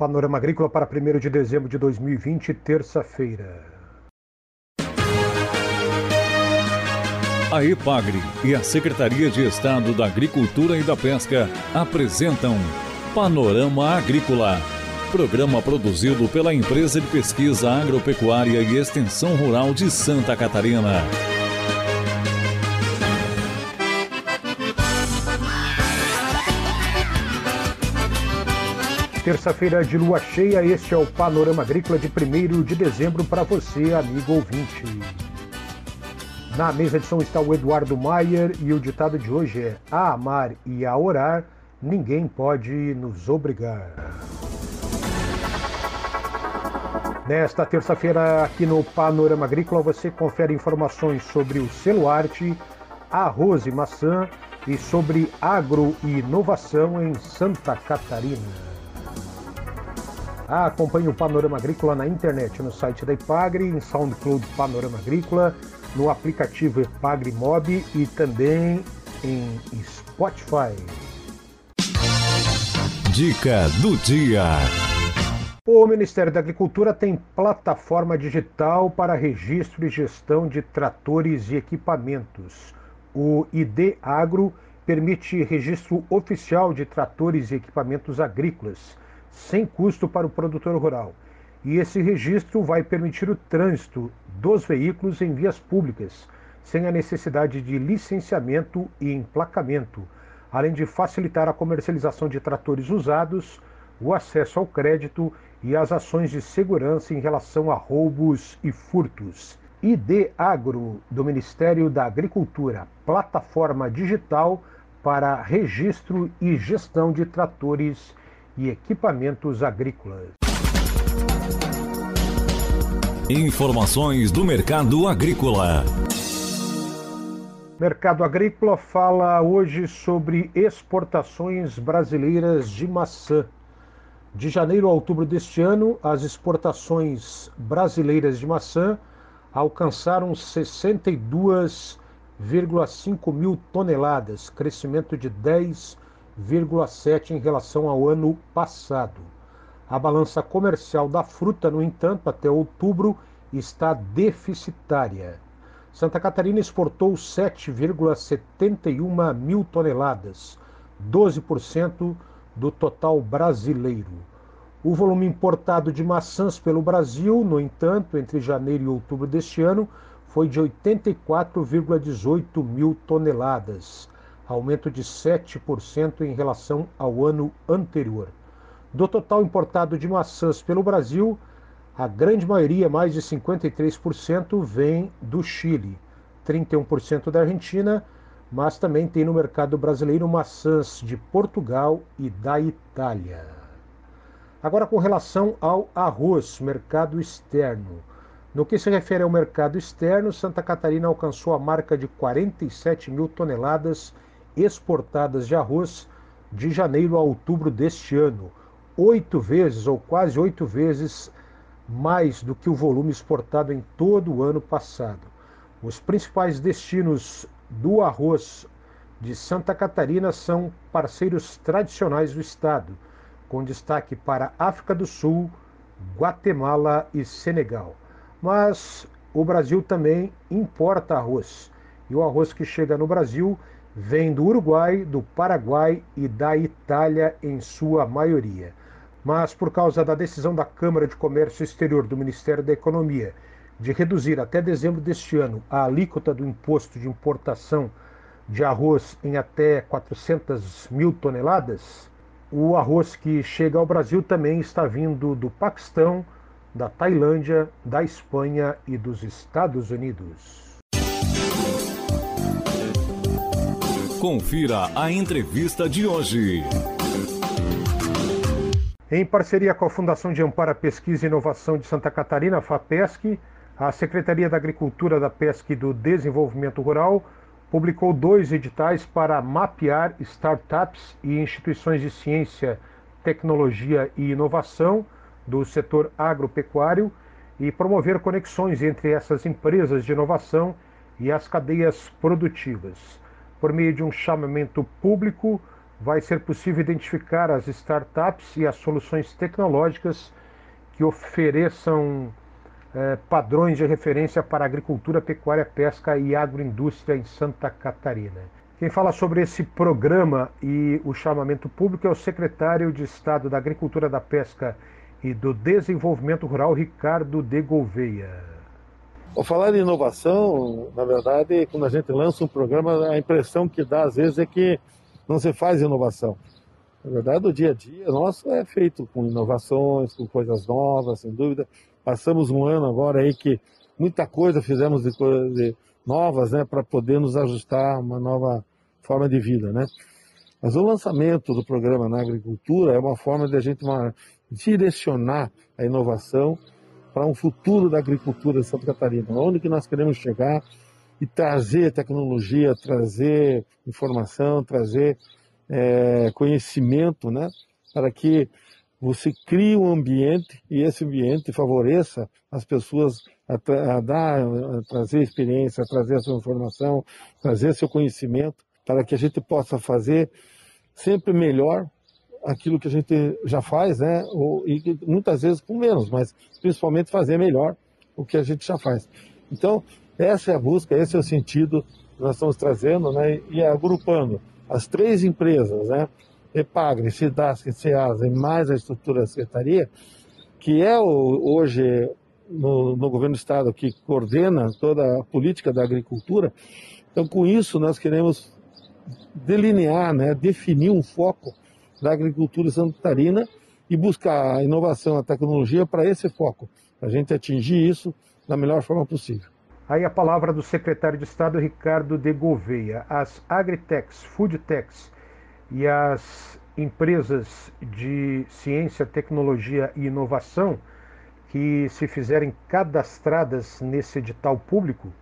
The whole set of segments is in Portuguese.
Panorama Agrícola para 1 de dezembro de 2020, terça-feira. A EPAGRE e a Secretaria de Estado da Agricultura e da Pesca apresentam Panorama Agrícola, programa produzido pela Empresa de Pesquisa Agropecuária e Extensão Rural de Santa Catarina. Terça-feira de lua cheia, este é o Panorama Agrícola de 1 de dezembro para você, amigo ouvinte. Na mesa de som está o Eduardo Maier e o ditado de hoje é: A amar e a orar, ninguém pode nos obrigar. Nesta terça-feira, aqui no Panorama Agrícola, você confere informações sobre o selo arte, arroz e maçã e sobre agro e inovação em Santa Catarina. Ah, acompanhe o Panorama Agrícola na internet, no site da Ipagre, em SoundCloud Panorama Agrícola, no aplicativo Ipagre Mob e também em Spotify. Dica do dia. O Ministério da Agricultura tem plataforma digital para registro e gestão de tratores e equipamentos. O ID Agro permite registro oficial de tratores e equipamentos agrícolas sem custo para o produtor rural. E esse registro vai permitir o trânsito dos veículos em vias públicas, sem a necessidade de licenciamento e emplacamento, além de facilitar a comercialização de tratores usados, o acesso ao crédito e as ações de segurança em relação a roubos e furtos. ID Agro, do Ministério da Agricultura, plataforma digital para registro e gestão de tratores e equipamentos agrícolas. Informações do mercado agrícola. Mercado Agrícola fala hoje sobre exportações brasileiras de maçã. De janeiro a outubro deste ano, as exportações brasileiras de maçã alcançaram 62,5 mil toneladas, crescimento de 10 0,7 em relação ao ano passado. A balança comercial da fruta, no entanto, até outubro está deficitária. Santa Catarina exportou 7,71 mil toneladas, 12% do total brasileiro. O volume importado de maçãs pelo Brasil, no entanto, entre janeiro e outubro deste ano, foi de 84,18 mil toneladas, aumento de 7% em relação ao ano anterior. Do total importado de maçãs pelo Brasil, a grande maioria, mais de 53%, vem do Chile, 31% da Argentina, mas também tem no mercado brasileiro maçãs de Portugal e da Itália. Agora, com relação ao arroz, mercado externo. No que se refere ao mercado externo, Santa Catarina alcançou a marca de 47 mil toneladas exportadas de arroz de janeiro a outubro deste ano, oito vezes ou quase oito vezes mais do que o volume exportado em todo o ano passado. Os principais destinos do arroz de Santa Catarina são parceiros tradicionais do estado, com destaque para África do Sul, Guatemala e Senegal. Mas o Brasil também importa arroz, e o arroz que chega no Brasil vem do Uruguai, do Paraguai e da Itália em sua maioria. Mas por causa da decisão da Câmara de Comércio Exterior do Ministério da Economia de reduzir até dezembro deste ano a alíquota do imposto de importação de arroz em até 400 mil toneladas, o arroz que chega ao Brasil também está vindo do Paquistão, da Tailândia, da Espanha e dos Estados Unidos. Confira a entrevista de hoje. Em parceria com a Fundação de Amparo à Pesquisa e Inovação de Santa Catarina, FAPESC, a Secretaria da Agricultura, da Pesca e do Desenvolvimento Rural publicou dois editais para mapear startups e instituições de ciência, tecnologia e inovação do setor agropecuário e promover conexões entre essas empresas de inovação e as cadeias produtivas por meio de um chamamento público vai ser possível identificar as startups e as soluções tecnológicas que ofereçam eh, padrões de referência para agricultura, pecuária, pesca e agroindústria em Santa Catarina. Quem fala sobre esse programa e o chamamento público é o secretário de Estado da Agricultura, da Pesca e do Desenvolvimento Rural, Ricardo de Gouveia. Ao falar em inovação, na verdade, quando a gente lança um programa, a impressão que dá às vezes é que não se faz inovação. Na verdade, o dia a dia nosso é feito com inovações, com coisas novas, sem dúvida. Passamos um ano agora aí que muita coisa fizemos de coisas novas, né, para poder nos ajustar a uma nova forma de vida, né? Mas o lançamento do programa na agricultura é uma forma de a gente direcionar a inovação para um futuro da agricultura de Santa Catarina, onde que nós queremos chegar e trazer tecnologia, trazer informação, trazer é, conhecimento, né, para que você crie um ambiente e esse ambiente favoreça as pessoas a, a dar, a trazer experiência, a trazer a sua informação, trazer seu conhecimento, para que a gente possa fazer sempre melhor aquilo que a gente já faz, né? Ou, e muitas vezes com menos, mas principalmente fazer melhor o que a gente já faz. Então, essa é a busca, esse é o sentido que nós estamos trazendo, né? E agrupando as três empresas, né? Epagre, Cidasc, Ceasa e mais a estrutura da secretaria, que é o, hoje no, no governo do estado que coordena toda a política da agricultura. Então, com isso, nós queremos delinear, né, definir um foco da agricultura santarina e buscar a inovação, a tecnologia para esse foco, para a gente atingir isso da melhor forma possível. Aí a palavra do secretário de Estado Ricardo de Gouveia. As agritechs, foodtechs e as empresas de ciência, tecnologia e inovação que se fizerem cadastradas nesse edital público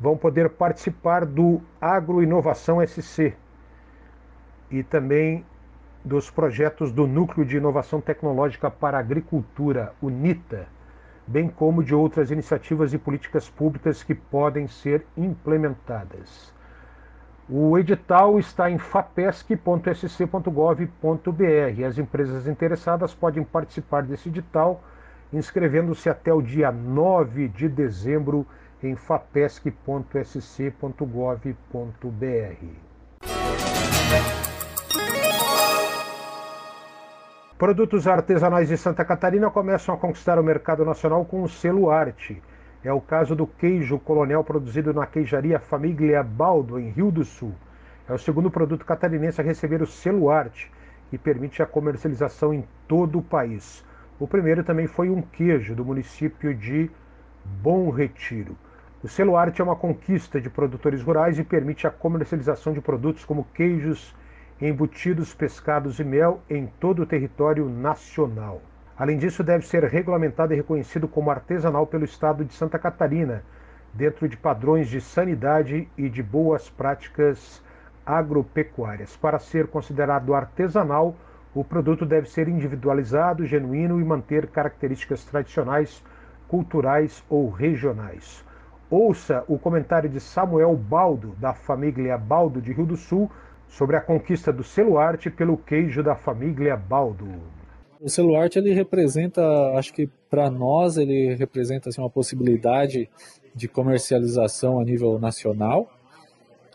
vão poder participar do Agroinovação SC e também dos projetos do Núcleo de Inovação Tecnológica para a Agricultura, UNITA, bem como de outras iniciativas e políticas públicas que podem ser implementadas. O edital está em fapesc.sc.gov.br. As empresas interessadas podem participar desse edital inscrevendo-se até o dia 9 de dezembro em fapesc.sc.gov.br. Produtos artesanais de Santa Catarina começam a conquistar o mercado nacional com o selo Arte. É o caso do queijo colonial produzido na queijaria Família Baldo, em Rio do Sul. É o segundo produto catarinense a receber o selo Arte, que permite a comercialização em todo o país. O primeiro também foi um queijo do município de Bom Retiro. O selo Arte é uma conquista de produtores rurais e permite a comercialização de produtos como queijos, embutidos, pescados e mel em todo o território nacional. Além disso, deve ser regulamentado e reconhecido como artesanal pelo Estado de Santa Catarina, dentro de padrões de sanidade e de boas práticas agropecuárias. Para ser considerado artesanal, o produto deve ser individualizado, genuíno e manter características tradicionais, culturais ou regionais. Ouça o comentário de Samuel Baldo, da família Baldo de Rio do Sul, sobre a conquista do Celuarte pelo queijo da família Baldo. O Celuarte ele representa, acho que para nós ele representa assim, uma possibilidade de comercialização a nível nacional.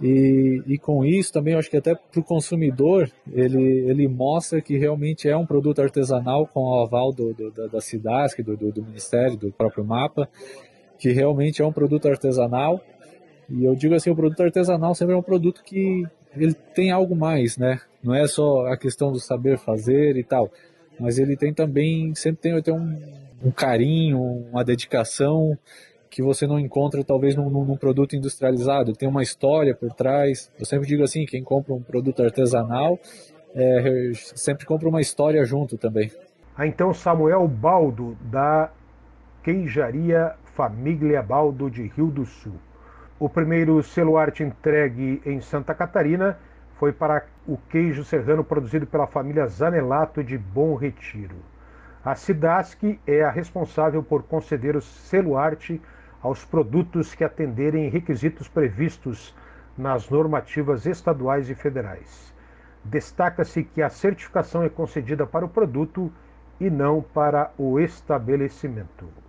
E, e com isso também acho que até para o consumidor ele, ele mostra que realmente é um produto artesanal com o aval do, do, da, da CIDASC, do, do, do Ministério, do próprio MAPA, que realmente é um produto artesanal. E eu digo assim, o produto artesanal sempre é um produto que ele tem algo mais, né? Não é só a questão do saber fazer e tal, mas ele tem também, sempre tem, tem um, um carinho, uma dedicação que você não encontra talvez num, num, produto industrializado. Tem uma história por trás. Eu sempre digo assim, quem compra um produto artesanal é, sempre compra uma história junto também. Ah, então Samuel Baldo da Queijaria Família Baldo de Rio do Sul. O primeiro selo arte entregue em Santa Catarina foi para o queijo serrano produzido pela família Zanelato de Bom Retiro. A Cidasc é a responsável por conceder o selo arte aos produtos que atenderem requisitos previstos nas normativas estaduais e federais. Destaca-se que a certificação é concedida para o produto e não para o estabelecimento.